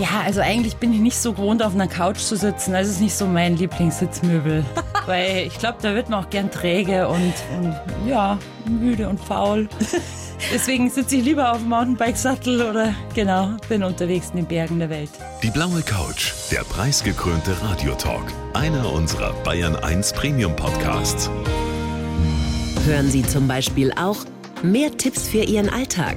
Ja, also eigentlich bin ich nicht so gewohnt, auf einer Couch zu sitzen. Das ist nicht so mein Lieblingssitzmöbel. Weil ich glaube, da wird man auch gern träge und, und ja, müde und faul. Deswegen sitze ich lieber auf dem Mountainbike-Sattel oder genau, bin unterwegs in den Bergen der Welt. Die blaue Couch, der preisgekrönte Radiotalk. Einer unserer Bayern 1 Premium Podcasts. Hören Sie zum Beispiel auch mehr Tipps für Ihren Alltag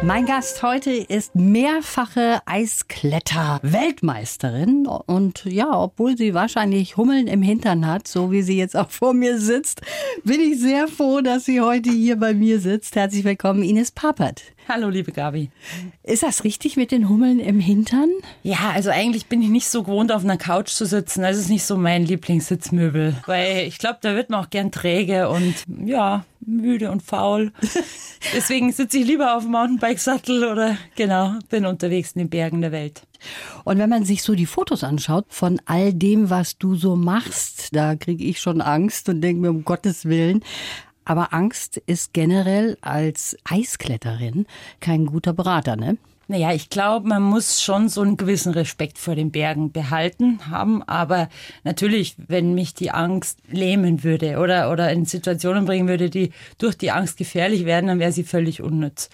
Mein Gast heute ist mehrfache Eiskletter-Weltmeisterin. Und ja, obwohl sie wahrscheinlich Hummeln im Hintern hat, so wie sie jetzt auch vor mir sitzt, bin ich sehr froh, dass sie heute hier bei mir sitzt. Herzlich willkommen, Ines Papert. Hallo, liebe Gabi. Ist das richtig mit den Hummeln im Hintern? Ja, also eigentlich bin ich nicht so gewohnt, auf einer Couch zu sitzen. Das ist nicht so mein Lieblingssitzmöbel. Weil ich glaube, da wird man auch gern träge und ja, müde und faul. Deswegen sitze ich lieber auf dem Mountainbike-Sattel oder genau, bin unterwegs in den Bergen der Welt. Und wenn man sich so die Fotos anschaut von all dem, was du so machst, da kriege ich schon Angst und denke mir, um Gottes Willen, aber Angst ist generell als Eiskletterin kein guter Berater, ne? Naja, ich glaube, man muss schon so einen gewissen Respekt vor den Bergen behalten haben. Aber natürlich, wenn mich die Angst lähmen würde oder, oder in Situationen bringen würde, die durch die Angst gefährlich werden, dann wäre sie völlig unnütz.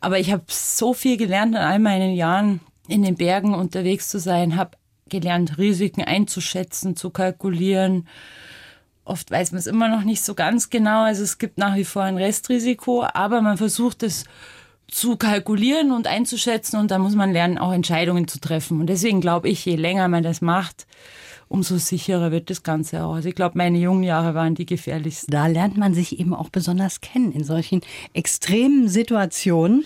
Aber ich habe so viel gelernt in all meinen Jahren in den Bergen unterwegs zu sein, habe gelernt, Risiken einzuschätzen, zu kalkulieren, Oft weiß man es immer noch nicht so ganz genau. Also es gibt nach wie vor ein Restrisiko, aber man versucht es zu kalkulieren und einzuschätzen und da muss man lernen, auch Entscheidungen zu treffen. Und deswegen glaube ich, je länger man das macht, umso sicherer wird das Ganze auch. Also ich glaube, meine jungen Jahre waren die gefährlichsten. Da lernt man sich eben auch besonders kennen in solchen extremen Situationen.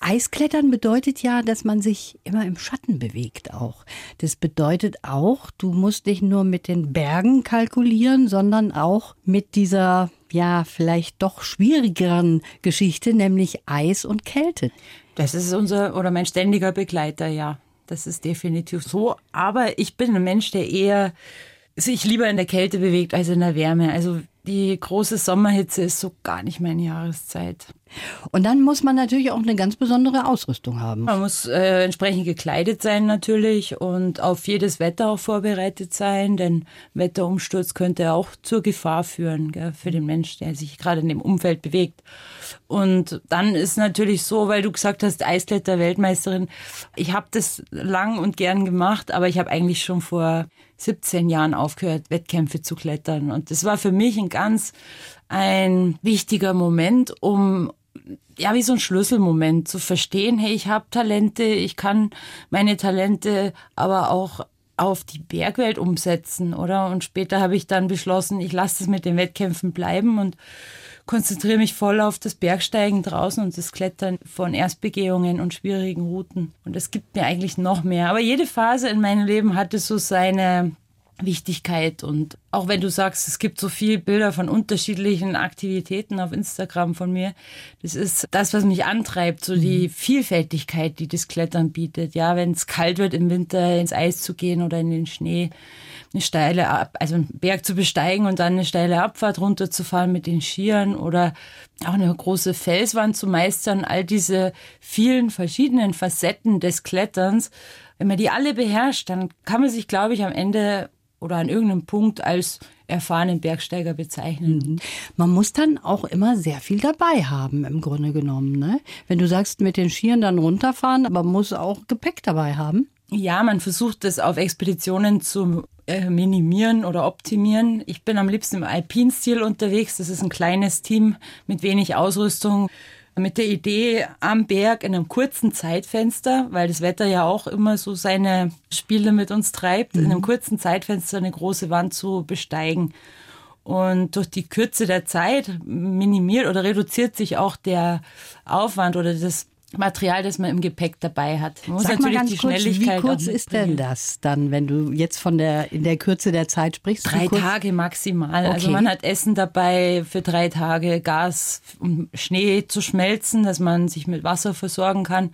Eisklettern bedeutet ja, dass man sich immer im Schatten bewegt auch. Das bedeutet auch, du musst nicht nur mit den Bergen kalkulieren, sondern auch mit dieser, ja, vielleicht doch schwierigeren Geschichte, nämlich Eis und Kälte. Das ist unser oder mein ständiger Begleiter, ja. Das ist definitiv so. Aber ich bin ein Mensch, der eher sich lieber in der Kälte bewegt als in der Wärme. Also die große Sommerhitze ist so gar nicht meine Jahreszeit. Und dann muss man natürlich auch eine ganz besondere Ausrüstung haben. Man muss äh, entsprechend gekleidet sein natürlich und auf jedes Wetter auch vorbereitet sein, denn Wetterumsturz könnte auch zur Gefahr führen gell, für den Mensch, der sich gerade in dem Umfeld bewegt. Und dann ist natürlich so, weil du gesagt hast, Eiskletter-Weltmeisterin, ich habe das lang und gern gemacht, aber ich habe eigentlich schon vor 17 Jahren aufgehört, Wettkämpfe zu klettern. Und das war für mich ein ganz ein wichtiger Moment, um ja, wie so ein Schlüsselmoment zu verstehen, hey, ich habe Talente, ich kann meine Talente aber auch auf die Bergwelt umsetzen, oder? Und später habe ich dann beschlossen, ich lasse es mit den Wettkämpfen bleiben und konzentriere mich voll auf das Bergsteigen draußen und das Klettern von Erstbegehungen und schwierigen Routen. Und es gibt mir eigentlich noch mehr. Aber jede Phase in meinem Leben hatte so seine Wichtigkeit. Und auch wenn du sagst, es gibt so viele Bilder von unterschiedlichen Aktivitäten auf Instagram von mir, das ist das, was mich antreibt, so die mhm. Vielfältigkeit, die das Klettern bietet. Ja, wenn es kalt wird im Winter ins Eis zu gehen oder in den Schnee, eine steile Ab also einen Berg zu besteigen und dann eine steile Abfahrt runterzufahren mit den Skiern oder auch eine große Felswand zu meistern, all diese vielen verschiedenen Facetten des Kletterns. Wenn man die alle beherrscht, dann kann man sich, glaube ich, am Ende oder an irgendeinem Punkt als erfahrenen Bergsteiger bezeichnen. Mhm. Man muss dann auch immer sehr viel dabei haben, im Grunde genommen. Ne? Wenn du sagst, mit den Skiern dann runterfahren, aber man muss auch Gepäck dabei haben. Ja, man versucht das auf Expeditionen zu äh, minimieren oder optimieren. Ich bin am liebsten im Alpinstil unterwegs. Das ist ein kleines Team mit wenig Ausrüstung mit der Idee am Berg in einem kurzen Zeitfenster, weil das Wetter ja auch immer so seine Spiele mit uns treibt, mhm. in einem mhm. kurzen Zeitfenster eine große Wand zu besteigen. Und durch die Kürze der Zeit minimiert oder reduziert sich auch der Aufwand oder das Material, das man im Gepäck dabei hat. Man muss Sag natürlich die kurz, Schnelligkeit. Wie kurz ist denn das dann, wenn du jetzt von der in der Kürze der Zeit sprichst? Drei Tage maximal. Also okay. Also man hat Essen dabei für drei Tage, Gas, um Schnee zu schmelzen, dass man sich mit Wasser versorgen kann.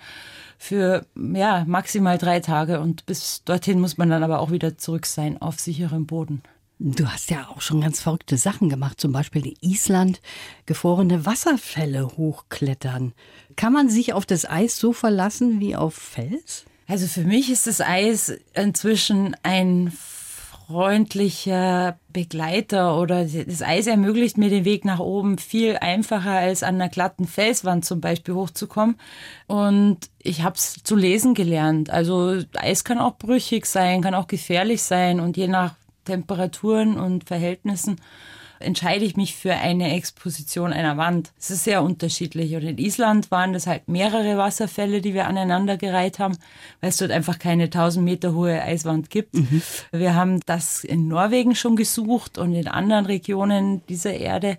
für ja, maximal drei Tage. Und bis dorthin muss man dann aber auch wieder zurück sein auf sicherem Boden. Du hast ja auch schon ganz verrückte Sachen gemacht, zum Beispiel in Island gefrorene Wasserfälle hochklettern. Kann man sich auf das Eis so verlassen wie auf Fels? Also für mich ist das Eis inzwischen ein freundlicher Begleiter oder das Eis ermöglicht mir den Weg nach oben viel einfacher als an einer glatten Felswand zum Beispiel hochzukommen. Und ich habe es zu lesen gelernt. Also Eis kann auch brüchig sein, kann auch gefährlich sein und je nach Temperaturen und Verhältnissen entscheide ich mich für eine Exposition einer Wand. Es ist sehr unterschiedlich. Und in Island waren das halt mehrere Wasserfälle, die wir aneinandergereiht haben, weil es dort einfach keine 1000 Meter hohe Eiswand gibt. Mhm. Wir haben das in Norwegen schon gesucht und in anderen Regionen dieser Erde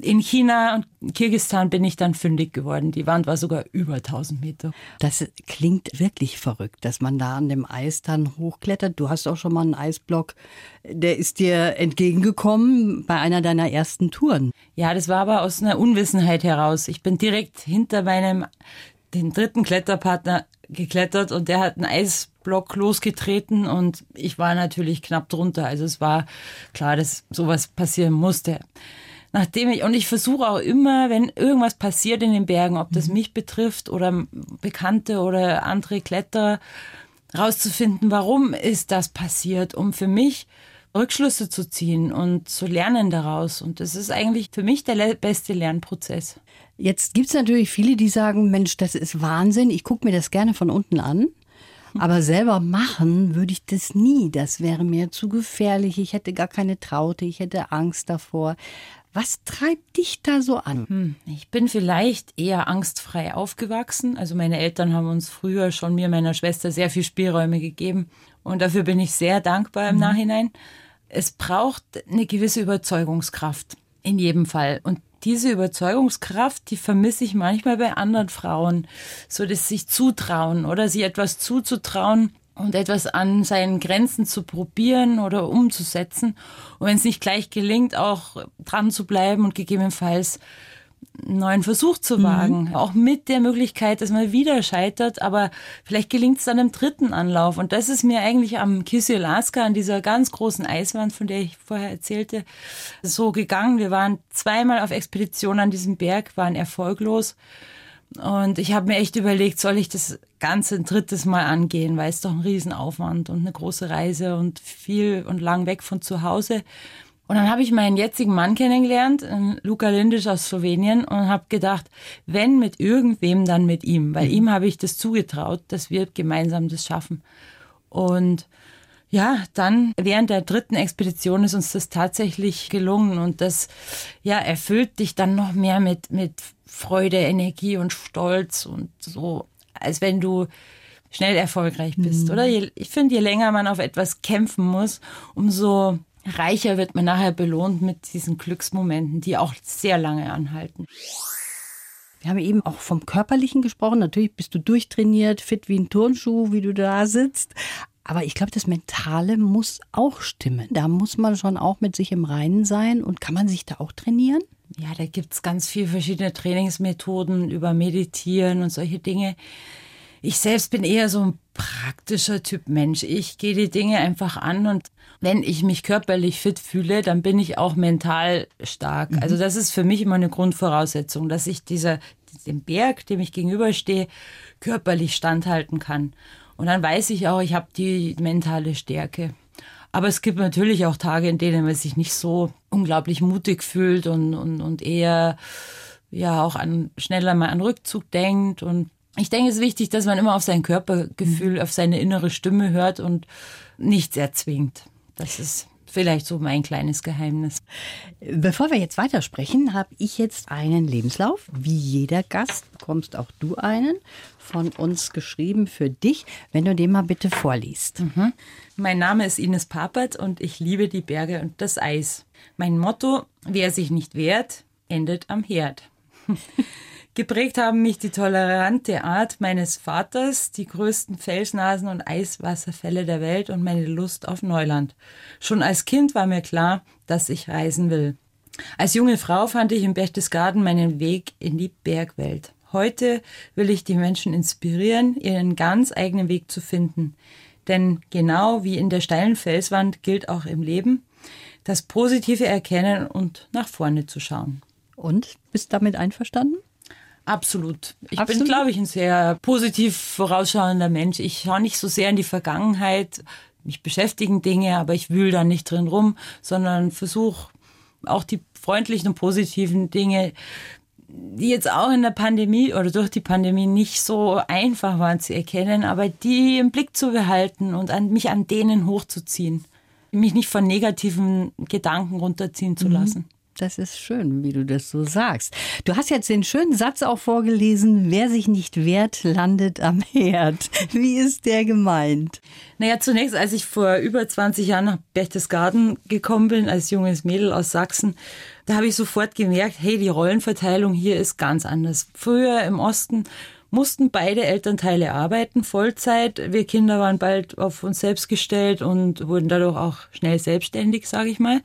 in China und Kirgistan bin ich dann fündig geworden. Die Wand war sogar über 1000 Meter. Das klingt wirklich verrückt, dass man da an dem Eis dann hochklettert. Du hast auch schon mal einen Eisblock, der ist dir entgegengekommen bei einer deiner ersten Touren. Ja, das war aber aus einer Unwissenheit heraus. Ich bin direkt hinter meinem, den dritten Kletterpartner geklettert und der hat einen Eisblock losgetreten und ich war natürlich knapp drunter. Also es war klar, dass sowas passieren musste nachdem ich, und ich versuche auch immer, wenn irgendwas passiert in den Bergen, ob das mhm. mich betrifft oder Bekannte oder andere Kletterer, rauszufinden, warum ist das passiert, um für mich Rückschlüsse zu ziehen und zu lernen daraus. Und das ist eigentlich für mich der beste Lernprozess. Jetzt gibt es natürlich viele, die sagen, Mensch, das ist Wahnsinn, ich gucke mir das gerne von unten an. Aber selber machen würde ich das nie. Das wäre mir zu gefährlich. Ich hätte gar keine Traute. Ich hätte Angst davor. Was treibt dich da so an? Hm, ich bin vielleicht eher angstfrei aufgewachsen. Also meine Eltern haben uns früher schon mir, meiner Schwester, sehr viel Spielräume gegeben. Und dafür bin ich sehr dankbar im mhm. Nachhinein. Es braucht eine gewisse Überzeugungskraft. In jedem Fall. Und diese Überzeugungskraft, die vermisse ich manchmal bei anderen Frauen. So, dass sich zutrauen oder sie etwas zuzutrauen, und etwas an seinen Grenzen zu probieren oder umzusetzen. Und wenn es nicht gleich gelingt, auch dran zu bleiben und gegebenenfalls einen neuen Versuch zu wagen. Mhm. Auch mit der Möglichkeit, dass man wieder scheitert, aber vielleicht gelingt es dann im dritten Anlauf. Und das ist mir eigentlich am Kissi Alaska, an dieser ganz großen Eiswand, von der ich vorher erzählte, so gegangen. Wir waren zweimal auf Expedition an diesem Berg, waren erfolglos. Und ich habe mir echt überlegt, soll ich das Ganze ein drittes Mal angehen, weil es doch ein Riesenaufwand und eine große Reise und viel und lang weg von zu Hause. Und dann habe ich meinen jetzigen Mann kennengelernt, Luca Lindisch aus Slowenien, und habe gedacht, wenn mit irgendwem, dann mit ihm, weil mhm. ihm habe ich das zugetraut, dass wir gemeinsam das schaffen. Und ja, dann während der dritten Expedition ist uns das tatsächlich gelungen und das ja erfüllt dich dann noch mehr mit mit Freude, Energie und Stolz und so, als wenn du schnell erfolgreich bist, mhm. oder? Ich finde, je länger man auf etwas kämpfen muss, umso reicher wird man nachher belohnt mit diesen Glücksmomenten, die auch sehr lange anhalten. Wir haben eben auch vom Körperlichen gesprochen. Natürlich bist du durchtrainiert, fit wie ein Turnschuh, wie du da sitzt. Aber ich glaube, das Mentale muss auch stimmen. Da muss man schon auch mit sich im Reinen sein. Und kann man sich da auch trainieren? Ja, da gibt es ganz viele verschiedene Trainingsmethoden über Meditieren und solche Dinge. Ich selbst bin eher so ein praktischer Typ Mensch. Ich gehe die Dinge einfach an und wenn ich mich körperlich fit fühle, dann bin ich auch mental stark. Mhm. Also das ist für mich immer eine Grundvoraussetzung, dass ich dieser, dem Berg, dem ich gegenüberstehe, körperlich standhalten kann. Und dann weiß ich auch, ich habe die mentale Stärke. Aber es gibt natürlich auch Tage, in denen man sich nicht so unglaublich mutig fühlt und, und, und eher ja auch an schneller mal an Rückzug denkt. Und ich denke, es ist wichtig, dass man immer auf sein Körpergefühl, mhm. auf seine innere Stimme hört und nichts erzwingt. Das ist vielleicht so mein kleines Geheimnis. Bevor wir jetzt weitersprechen, habe ich jetzt einen Lebenslauf. Wie jeder Gast bekommst auch du einen von uns geschrieben für dich, wenn du den mal bitte vorliest. Mhm. Mein Name ist Ines Papert und ich liebe die Berge und das Eis. Mein Motto, wer sich nicht wehrt, endet am Herd. Geprägt haben mich die tolerante Art meines Vaters, die größten Felsnasen und Eiswasserfälle der Welt und meine Lust auf Neuland. Schon als Kind war mir klar, dass ich reisen will. Als junge Frau fand ich im Berchtesgaden meinen Weg in die Bergwelt. Heute will ich die Menschen inspirieren, ihren ganz eigenen Weg zu finden. Denn genau wie in der steilen Felswand gilt auch im Leben, das Positive erkennen und nach vorne zu schauen. Und bist damit einverstanden? Absolut. Ich Absolut? bin, glaube ich, ein sehr positiv vorausschauender Mensch. Ich schaue nicht so sehr in die Vergangenheit. Mich beschäftigen Dinge, aber ich wühle da nicht drin rum, sondern versuche auch die freundlichen und positiven Dinge, die jetzt auch in der Pandemie oder durch die Pandemie nicht so einfach waren zu erkennen, aber die im Blick zu behalten und an, mich an denen hochzuziehen. Mich nicht von negativen Gedanken runterziehen zu lassen. Das ist schön, wie du das so sagst. Du hast jetzt den schönen Satz auch vorgelesen, wer sich nicht wehrt, landet am Herd. Wie ist der gemeint? Naja, zunächst, als ich vor über 20 Jahren nach Berchtesgaden gekommen bin, als junges Mädel aus Sachsen, da habe ich sofort gemerkt, hey, die Rollenverteilung hier ist ganz anders. Früher im Osten mussten beide Elternteile arbeiten, Vollzeit. Wir Kinder waren bald auf uns selbst gestellt und wurden dadurch auch schnell selbstständig, sage ich mal.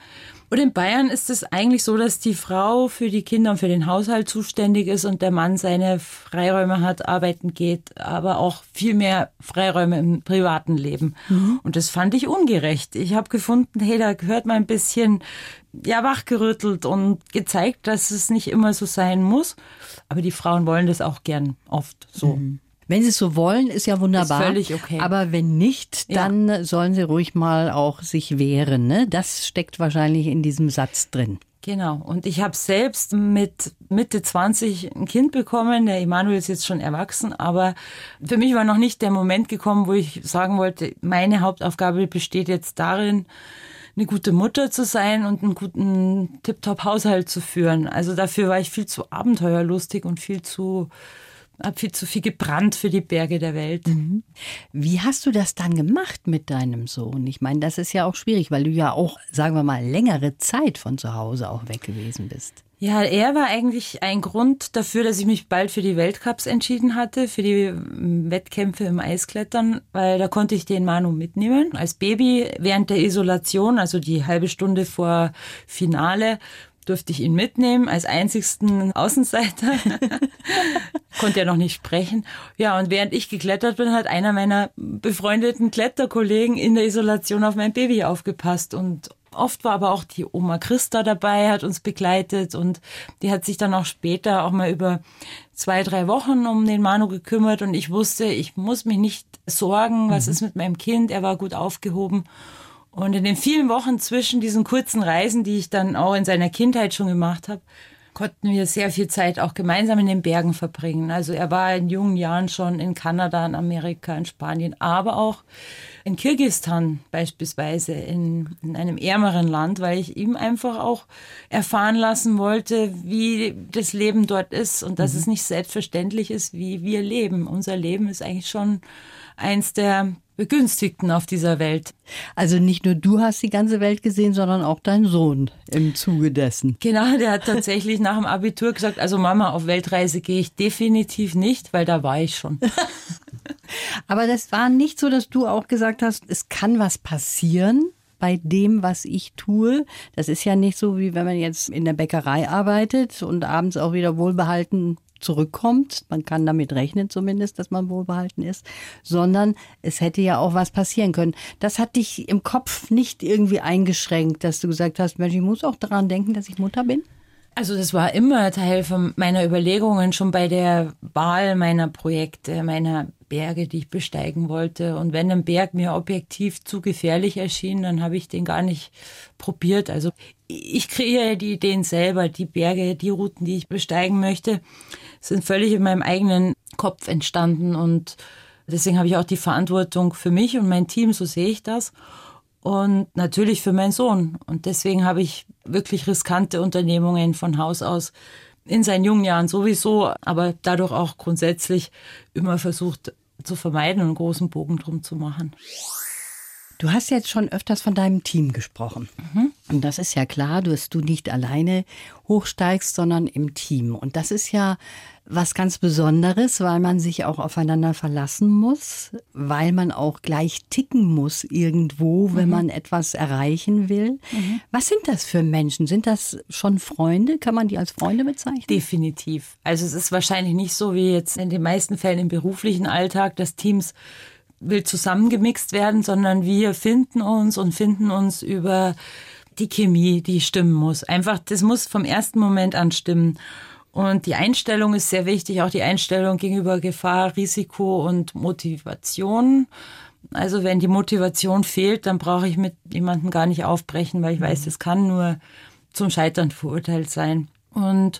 Und in Bayern ist es eigentlich so, dass die Frau für die Kinder und für den Haushalt zuständig ist und der Mann seine Freiräume hat, arbeiten geht, aber auch viel mehr Freiräume im privaten Leben. Mhm. Und das fand ich ungerecht. Ich habe gefunden, hey, da gehört mal ein bisschen ja wachgerüttelt und gezeigt, dass es nicht immer so sein muss. Aber die Frauen wollen das auch gern oft so. Mhm. Wenn sie es so wollen, ist ja wunderbar. Ist völlig okay. Aber wenn nicht, dann ja. sollen sie ruhig mal auch sich wehren. Ne? Das steckt wahrscheinlich in diesem Satz drin. Genau. Und ich habe selbst mit Mitte 20 ein Kind bekommen. Der Emanuel ist jetzt schon erwachsen, aber für mich war noch nicht der Moment gekommen, wo ich sagen wollte, meine Hauptaufgabe besteht jetzt darin, eine gute Mutter zu sein und einen guten Tip-Top-Haushalt zu führen. Also dafür war ich viel zu abenteuerlustig und viel zu habe viel zu viel gebrannt für die Berge der Welt. Mhm. Wie hast du das dann gemacht mit deinem Sohn? Ich meine, das ist ja auch schwierig, weil du ja auch, sagen wir mal, längere Zeit von zu Hause auch weg gewesen bist. Ja, er war eigentlich ein Grund dafür, dass ich mich bald für die Weltcups entschieden hatte, für die ähm, Wettkämpfe im Eisklettern, weil da konnte ich den Manu mitnehmen. Als Baby während der Isolation, also die halbe Stunde vor Finale, durfte ich ihn mitnehmen als einzigsten Außenseiter. Konnte ja noch nicht sprechen. Ja, und während ich geklettert bin, hat einer meiner befreundeten Kletterkollegen in der Isolation auf mein Baby aufgepasst und Oft war aber auch die Oma Christa dabei, hat uns begleitet und die hat sich dann auch später auch mal über zwei, drei Wochen um den Manu gekümmert und ich wusste, ich muss mich nicht sorgen, was mhm. ist mit meinem Kind, er war gut aufgehoben und in den vielen Wochen zwischen diesen kurzen Reisen, die ich dann auch in seiner Kindheit schon gemacht habe, konnten wir sehr viel Zeit auch gemeinsam in den Bergen verbringen. Also er war in jungen Jahren schon in Kanada, in Amerika, in Spanien, aber auch in Kirgistan beispielsweise, in, in einem ärmeren Land, weil ich ihm einfach auch erfahren lassen wollte, wie das Leben dort ist und dass mhm. es nicht selbstverständlich ist, wie wir leben. Unser Leben ist eigentlich schon eins der Begünstigten auf dieser Welt. Also nicht nur du hast die ganze Welt gesehen, sondern auch dein Sohn im Zuge dessen. Genau, der hat tatsächlich nach dem Abitur gesagt, also Mama, auf Weltreise gehe ich definitiv nicht, weil da war ich schon. Aber das war nicht so, dass du auch gesagt hast, es kann was passieren bei dem, was ich tue. Das ist ja nicht so, wie wenn man jetzt in der Bäckerei arbeitet und abends auch wieder wohlbehalten zurückkommt. Man kann damit rechnen zumindest, dass man wohlbehalten ist, sondern es hätte ja auch was passieren können. Das hat dich im Kopf nicht irgendwie eingeschränkt, dass du gesagt hast, Mensch, ich muss auch daran denken, dass ich Mutter bin? Also das war immer Teil von meiner Überlegungen schon bei der Wahl meiner Projekte, meiner Berge, die ich besteigen wollte. Und wenn ein Berg mir objektiv zu gefährlich erschien, dann habe ich den gar nicht probiert. Also ich kreiere die Ideen selber, die Berge, die Routen, die ich besteigen möchte, sind völlig in meinem eigenen Kopf entstanden. Und deswegen habe ich auch die Verantwortung für mich und mein Team, so sehe ich das und natürlich für meinen Sohn. Und deswegen habe ich wirklich riskante Unternehmungen von Haus aus in seinen jungen Jahren sowieso, aber dadurch auch grundsätzlich immer versucht zu vermeiden und einen großen Bogen drum zu machen. Du hast jetzt schon öfters von deinem Team gesprochen. Mhm. Und das ist ja klar, dass du nicht alleine hochsteigst, sondern im Team. Und das ist ja was ganz Besonderes, weil man sich auch aufeinander verlassen muss, weil man auch gleich ticken muss irgendwo, wenn mhm. man etwas erreichen will. Mhm. Was sind das für Menschen? Sind das schon Freunde? Kann man die als Freunde bezeichnen? Definitiv. Also es ist wahrscheinlich nicht so wie jetzt in den meisten Fällen im beruflichen Alltag, dass Teams will zusammengemixt werden, sondern wir finden uns und finden uns über die Chemie, die stimmen muss. Einfach, das muss vom ersten Moment an stimmen. Und die Einstellung ist sehr wichtig, auch die Einstellung gegenüber Gefahr, Risiko und Motivation. Also wenn die Motivation fehlt, dann brauche ich mit jemandem gar nicht aufbrechen, weil ich weiß, das kann nur zum Scheitern verurteilt sein. Und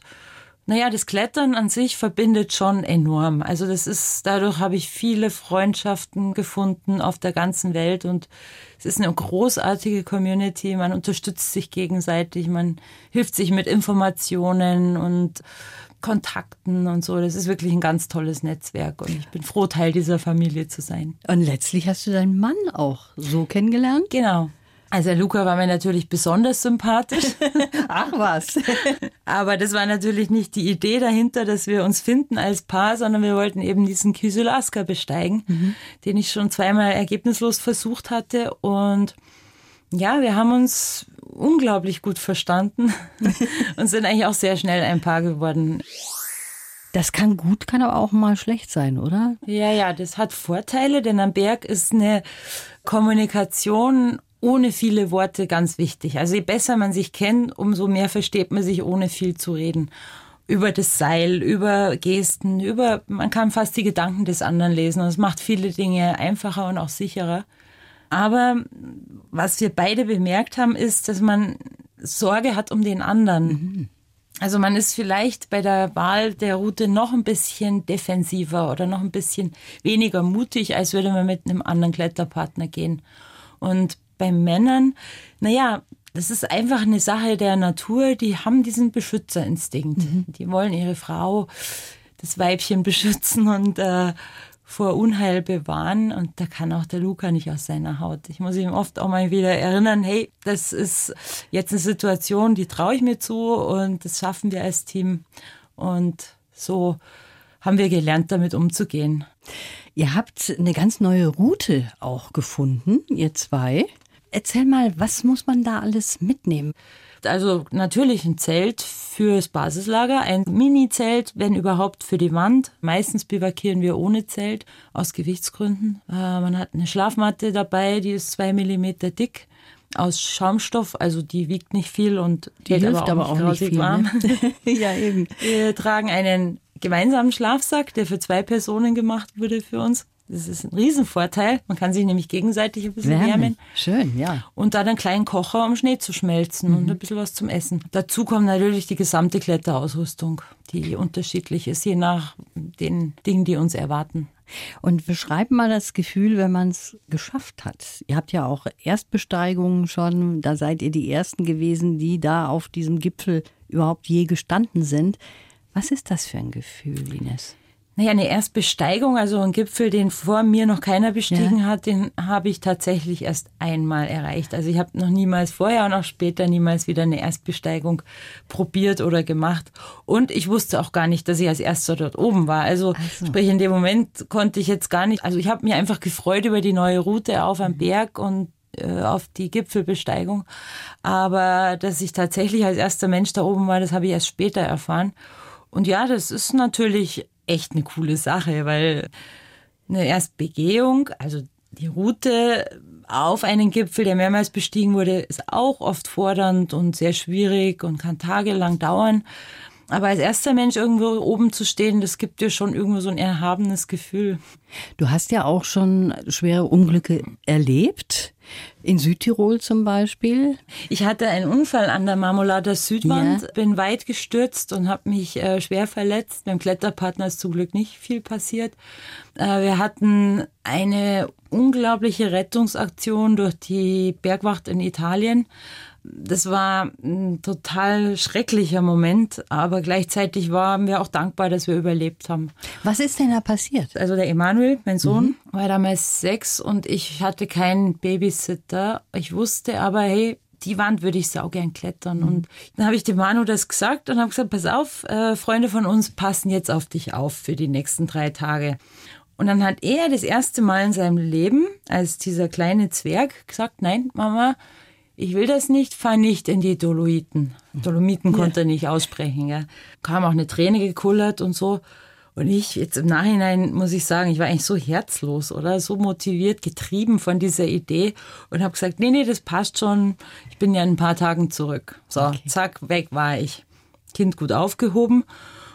naja, das Klettern an sich verbindet schon enorm. Also das ist, dadurch habe ich viele Freundschaften gefunden auf der ganzen Welt und es ist eine großartige Community. Man unterstützt sich gegenseitig, man hilft sich mit Informationen und Kontakten und so. Das ist wirklich ein ganz tolles Netzwerk und ich bin froh, Teil dieser Familie zu sein. Und letztlich hast du deinen Mann auch so kennengelernt? Genau. Also Luca war mir natürlich besonders sympathisch. Ach was. Aber das war natürlich nicht die Idee dahinter, dass wir uns finden als Paar, sondern wir wollten eben diesen Kysylaska besteigen, mhm. den ich schon zweimal ergebnislos versucht hatte. Und ja, wir haben uns unglaublich gut verstanden und sind eigentlich auch sehr schnell ein Paar geworden. Das kann gut, kann aber auch mal schlecht sein, oder? Ja, ja, das hat Vorteile, denn am Berg ist eine Kommunikation ohne viele Worte ganz wichtig. Also je besser man sich kennt, umso mehr versteht man sich, ohne viel zu reden. Über das Seil, über Gesten, über, man kann fast die Gedanken des anderen lesen und es macht viele Dinge einfacher und auch sicherer. Aber was wir beide bemerkt haben, ist, dass man Sorge hat um den anderen. Mhm. Also man ist vielleicht bei der Wahl der Route noch ein bisschen defensiver oder noch ein bisschen weniger mutig, als würde man mit einem anderen Kletterpartner gehen. Und bei Männern, naja, das ist einfach eine Sache der Natur, die haben diesen Beschützerinstinkt. Mhm. Die wollen ihre Frau, das Weibchen beschützen und äh, vor Unheil bewahren. Und da kann auch der Luca nicht aus seiner Haut. Ich muss ihm oft auch mal wieder erinnern, hey, das ist jetzt eine Situation, die traue ich mir zu und das schaffen wir als Team. Und so haben wir gelernt, damit umzugehen. Ihr habt eine ganz neue Route auch gefunden, ihr zwei. Erzähl mal, was muss man da alles mitnehmen? Also natürlich ein Zelt fürs Basislager, ein Mini-Zelt, wenn überhaupt für die Wand. Meistens bivakieren wir ohne Zelt aus Gewichtsgründen. Äh, man hat eine Schlafmatte dabei, die ist zwei Millimeter dick aus Schaumstoff, also die wiegt nicht viel und die hilft aber auch, aber auch nicht viel. Warm. Ne? ja, eben. Wir tragen einen gemeinsamen Schlafsack, der für zwei Personen gemacht wurde für uns. Das ist ein Riesenvorteil. Man kann sich nämlich gegenseitig ein bisschen wärmen. wärmen. Schön, ja. Und dann einen kleinen Kocher, um Schnee zu schmelzen mhm. und ein bisschen was zum Essen. Dazu kommt natürlich die gesamte Kletterausrüstung, die unterschiedlich ist, je nach den Dingen, die uns erwarten. Und beschreib mal das Gefühl, wenn man es geschafft hat. Ihr habt ja auch Erstbesteigungen schon, da seid ihr die Ersten gewesen, die da auf diesem Gipfel überhaupt je gestanden sind. Was ist das für ein Gefühl, Ines? Naja, eine Erstbesteigung, also ein Gipfel, den vor mir noch keiner bestiegen ja. hat, den habe ich tatsächlich erst einmal erreicht. Also ich habe noch niemals vorher und auch später niemals wieder eine Erstbesteigung probiert oder gemacht. Und ich wusste auch gar nicht, dass ich als Erster dort oben war. Also so. sprich, in dem Moment konnte ich jetzt gar nicht, also ich habe mir einfach gefreut über die neue Route auf am mhm. Berg und äh, auf die Gipfelbesteigung. Aber dass ich tatsächlich als erster Mensch da oben war, das habe ich erst später erfahren. Und ja, das ist natürlich echt eine coole Sache, weil eine Erstbegehung, also die Route auf einen Gipfel, der mehrmals bestiegen wurde, ist auch oft fordernd und sehr schwierig und kann tagelang dauern. Aber als erster Mensch irgendwo oben zu stehen, das gibt dir schon irgendwo so ein erhabenes Gefühl. Du hast ja auch schon schwere Unglücke erlebt. In Südtirol zum Beispiel? Ich hatte einen Unfall an der Marmolader Südwand, ja. bin weit gestürzt und habe mich äh, schwer verletzt. Beim Kletterpartner ist zum Glück nicht viel passiert. Äh, wir hatten eine unglaubliche Rettungsaktion durch die Bergwacht in Italien das war ein total schrecklicher Moment, aber gleichzeitig waren wir auch dankbar, dass wir überlebt haben. Was ist denn da passiert? Also der Emanuel, mein Sohn, mhm. war damals sechs und ich hatte keinen Babysitter. Ich wusste aber, hey, die Wand würde ich sau gern klettern. Mhm. Und dann habe ich dem Manu das gesagt und habe gesagt, pass auf, äh, Freunde von uns passen jetzt auf dich auf für die nächsten drei Tage. Und dann hat er das erste Mal in seinem Leben als dieser kleine Zwerg gesagt, nein, Mama, ich will das nicht, fahr nicht in die Dolomiten. Dolomiten konnte er nicht aussprechen. Ja. Kam auch eine Träne gekullert und so. Und ich, jetzt im Nachhinein muss ich sagen, ich war eigentlich so herzlos oder so motiviert, getrieben von dieser Idee und habe gesagt, nee, nee, das passt schon. Ich bin ja in ein paar Tagen zurück. So, okay. zack, weg war ich. Kind gut aufgehoben.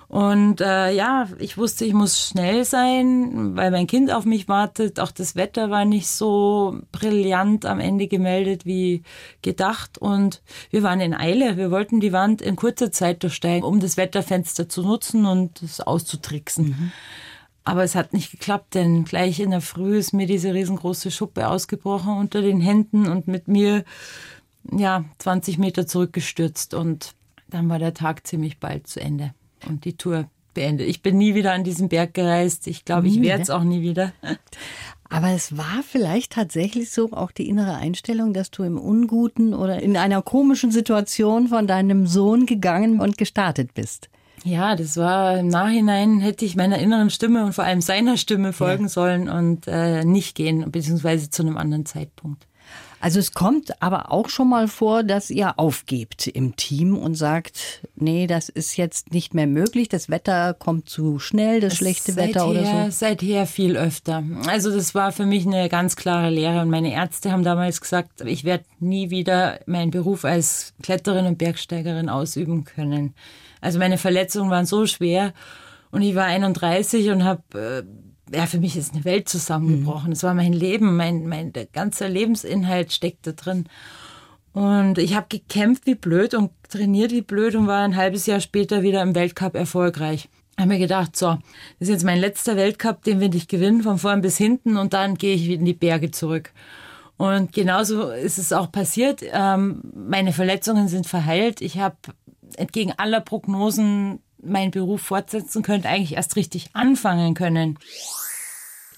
Und äh, ja, ich wusste, ich muss schnell sein, weil mein Kind auf mich wartet. Auch das Wetter war nicht so brillant am Ende gemeldet wie gedacht. Und wir waren in Eile. Wir wollten die Wand in kurzer Zeit durchsteigen, um das Wetterfenster zu nutzen und es auszutricksen. Mhm. Aber es hat nicht geklappt, denn gleich in der Früh ist mir diese riesengroße Schuppe ausgebrochen unter den Händen und mit mir ja 20 Meter zurückgestürzt. Und dann war der Tag ziemlich bald zu Ende und die Tour beendet. Ich bin nie wieder an diesen Berg gereist. Ich glaube, ich werde es auch nie wieder. Aber es war vielleicht tatsächlich so auch die innere Einstellung, dass du im unguten oder in einer komischen Situation von deinem Sohn gegangen und gestartet bist. Ja, das war im Nachhinein hätte ich meiner inneren Stimme und vor allem seiner Stimme folgen ja. sollen und äh, nicht gehen, beziehungsweise zu einem anderen Zeitpunkt. Also es kommt aber auch schon mal vor, dass ihr aufgebt im Team und sagt, nee, das ist jetzt nicht mehr möglich, das Wetter kommt zu schnell, das schlechte seither, Wetter oder so. Seither viel öfter. Also das war für mich eine ganz klare Lehre und meine Ärzte haben damals gesagt, ich werde nie wieder meinen Beruf als Kletterin und Bergsteigerin ausüben können. Also meine Verletzungen waren so schwer und ich war 31 und habe äh, ja, für mich ist eine Welt zusammengebrochen. Es mhm. war mein Leben, mein, mein der ganze Lebensinhalt steckt da drin. Und ich habe gekämpft wie blöd und trainiert wie blöd und war ein halbes Jahr später wieder im Weltcup erfolgreich. Ich habe mir gedacht, so, das ist jetzt mein letzter Weltcup, den will ich gewinnen, von vorn bis hinten und dann gehe ich wieder in die Berge zurück. Und genauso ist es auch passiert. Ähm, meine Verletzungen sind verheilt. Ich habe entgegen aller Prognosen meinen Beruf fortsetzen können, eigentlich erst richtig anfangen können.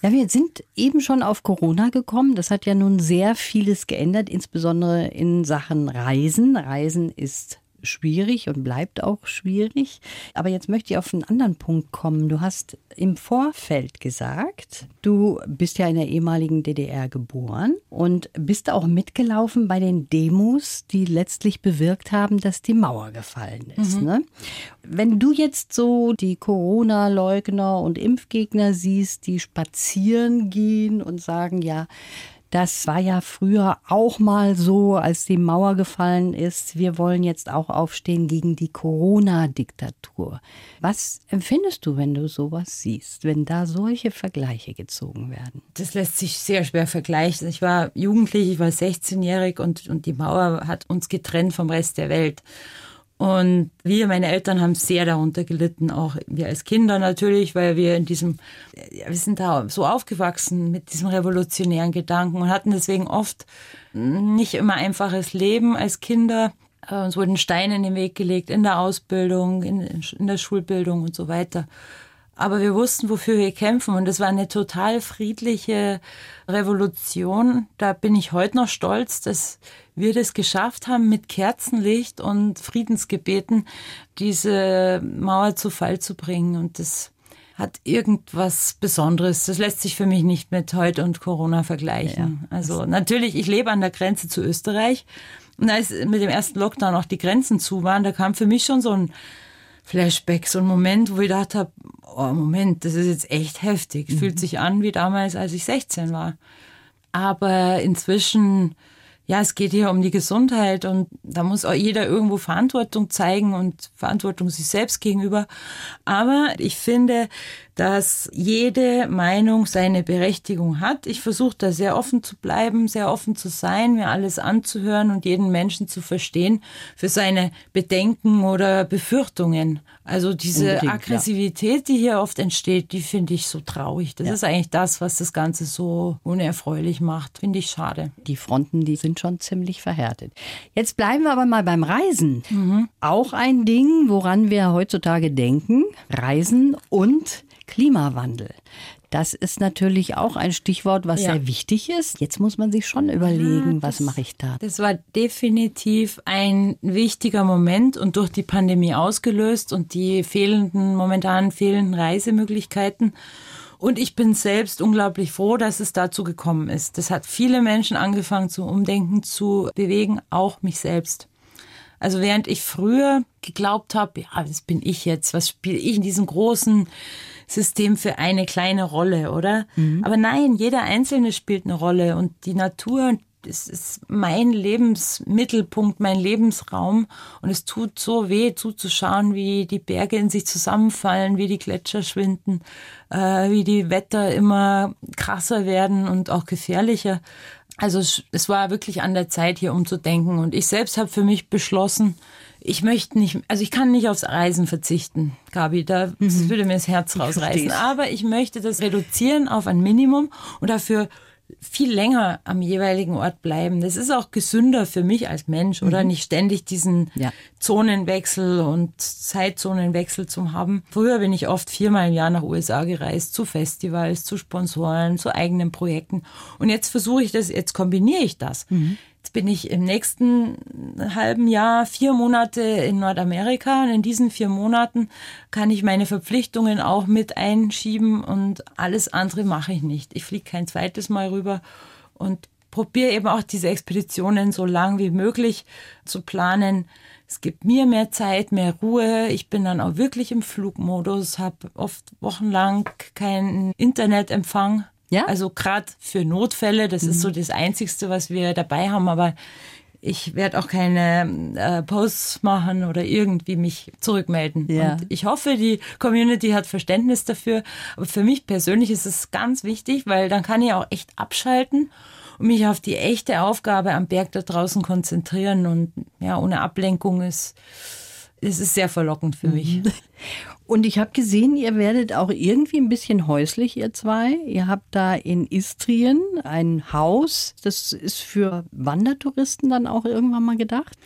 Ja, wir sind eben schon auf Corona gekommen. Das hat ja nun sehr vieles geändert, insbesondere in Sachen Reisen. Reisen ist schwierig und bleibt auch schwierig. Aber jetzt möchte ich auf einen anderen Punkt kommen. Du hast im Vorfeld gesagt, du bist ja in der ehemaligen DDR geboren und bist auch mitgelaufen bei den Demos, die letztlich bewirkt haben, dass die Mauer gefallen ist. Mhm. Ne? Wenn du jetzt so die Corona-Leugner und Impfgegner siehst, die spazieren gehen und sagen, ja, das war ja früher auch mal so, als die Mauer gefallen ist. Wir wollen jetzt auch aufstehen gegen die Corona-Diktatur. Was empfindest du, wenn du sowas siehst, wenn da solche Vergleiche gezogen werden? Das lässt sich sehr schwer vergleichen. Ich war jugendlich, ich war 16-jährig und, und die Mauer hat uns getrennt vom Rest der Welt. Und wir, meine Eltern, haben sehr darunter gelitten, auch wir als Kinder natürlich, weil wir in diesem, wir sind da so aufgewachsen mit diesem revolutionären Gedanken und hatten deswegen oft nicht immer einfaches Leben als Kinder. Äh, uns wurden Steine in den Weg gelegt in der Ausbildung, in, in der Schulbildung und so weiter. Aber wir wussten, wofür wir kämpfen. Und es war eine total friedliche Revolution. Da bin ich heute noch stolz, dass wir das geschafft haben, mit Kerzenlicht und Friedensgebeten diese Mauer zu Fall zu bringen. Und das hat irgendwas Besonderes. Das lässt sich für mich nicht mit heute und Corona vergleichen. Ja. Also natürlich, ich lebe an der Grenze zu Österreich. Und als mit dem ersten Lockdown auch die Grenzen zu waren, da kam für mich schon so ein Flashback, so ein Moment, wo ich gedacht habe, oh Moment, das ist jetzt echt heftig. Mhm. Fühlt sich an wie damals, als ich 16 war. Aber inzwischen, ja, es geht hier um die Gesundheit und da muss auch jeder irgendwo Verantwortung zeigen und Verantwortung sich selbst gegenüber. Aber ich finde, dass jede Meinung seine Berechtigung hat. Ich versuche da sehr offen zu bleiben, sehr offen zu sein, mir alles anzuhören und jeden Menschen zu verstehen für seine Bedenken oder Befürchtungen. Also diese Unbedingt, Aggressivität, ja. die hier oft entsteht, die finde ich so traurig. Das ja. ist eigentlich das, was das Ganze so unerfreulich macht. Finde ich schade. Die Fronten, die sind schon ziemlich verhärtet. Jetzt bleiben wir aber mal beim Reisen. Mhm. Auch ein Ding, woran wir heutzutage denken. Reisen und Klimawandel. Das ist natürlich auch ein Stichwort, was ja. sehr wichtig ist. Jetzt muss man sich schon überlegen, ja, was mache ich da. Das war definitiv ein wichtiger Moment und durch die Pandemie ausgelöst und die fehlenden, momentan fehlenden Reisemöglichkeiten. Und ich bin selbst unglaublich froh, dass es dazu gekommen ist. Das hat viele Menschen angefangen zu Umdenken zu bewegen, auch mich selbst. Also während ich früher geglaubt habe, ja, das bin ich jetzt, was spiele ich in diesem großen System für eine kleine Rolle, oder? Mhm. Aber nein, jeder Einzelne spielt eine Rolle und die Natur das ist mein Lebensmittelpunkt, mein Lebensraum. Und es tut so weh, zuzuschauen, wie die Berge in sich zusammenfallen, wie die Gletscher schwinden, äh, wie die Wetter immer krasser werden und auch gefährlicher. Also es war wirklich an der Zeit, hier umzudenken. Und ich selbst habe für mich beschlossen, ich möchte nicht, also ich kann nicht aufs Reisen verzichten, Gabi, da mhm. würde mir das Herz rausreißen. Aber ich möchte das reduzieren auf ein Minimum und dafür viel länger am jeweiligen Ort bleiben. Das ist auch gesünder für mich als Mensch, oder? Mhm. Nicht ständig diesen ja. Zonenwechsel und Zeitzonenwechsel zu haben. Früher bin ich oft viermal im Jahr nach USA gereist, zu Festivals, zu Sponsoren, zu eigenen Projekten. Und jetzt versuche ich das, jetzt kombiniere ich das. Mhm. Jetzt bin ich im nächsten halben Jahr vier Monate in Nordamerika und in diesen vier Monaten kann ich meine Verpflichtungen auch mit einschieben und alles andere mache ich nicht. Ich fliege kein zweites Mal rüber und probiere eben auch diese Expeditionen so lang wie möglich zu planen. Es gibt mir mehr Zeit, mehr Ruhe. Ich bin dann auch wirklich im Flugmodus, habe oft wochenlang keinen Internetempfang. Ja. Also gerade für Notfälle, das mhm. ist so mhm. das Einzigste, was wir dabei haben, aber ich werde auch keine äh, Posts machen oder irgendwie mich zurückmelden. Ja. Und ich hoffe, die Community hat Verständnis dafür. Aber für mich persönlich ist es ganz wichtig, weil dann kann ich auch echt abschalten und mich auf die echte Aufgabe am Berg da draußen konzentrieren. Und ja, ohne Ablenkung ist es ist sehr verlockend für mich. Und ich habe gesehen, ihr werdet auch irgendwie ein bisschen häuslich, ihr zwei. Ihr habt da in Istrien ein Haus. Das ist für Wandertouristen dann auch irgendwann mal gedacht?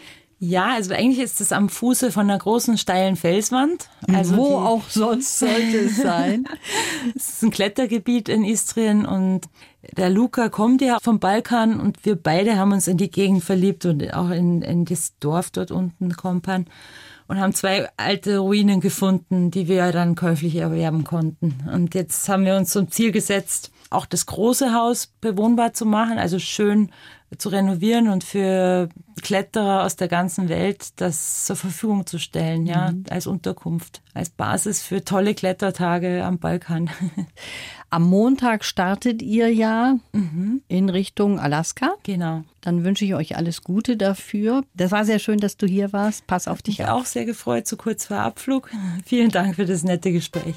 Ja, also eigentlich ist es am Fuße von einer großen steilen Felswand. Also Wo auch sonst sollte es sein. es ist ein Klettergebiet in Istrien und der Luca kommt ja vom Balkan und wir beide haben uns in die Gegend verliebt und auch in, in das Dorf dort unten, Kompan und haben zwei alte Ruinen gefunden, die wir dann käuflich erwerben konnten. Und jetzt haben wir uns zum Ziel gesetzt, auch das große Haus bewohnbar zu machen, also schön zu renovieren und für Kletterer aus der ganzen Welt das zur Verfügung zu stellen, ja, mhm. als Unterkunft, als Basis für tolle Klettertage am Balkan. Am Montag startet ihr ja mhm. in Richtung Alaska. Genau. Dann wünsche ich euch alles Gute dafür. Das war sehr schön, dass du hier warst. Pass auf dich ich auf. auch sehr gefreut, so kurz vor Abflug. Vielen Dank für das nette Gespräch.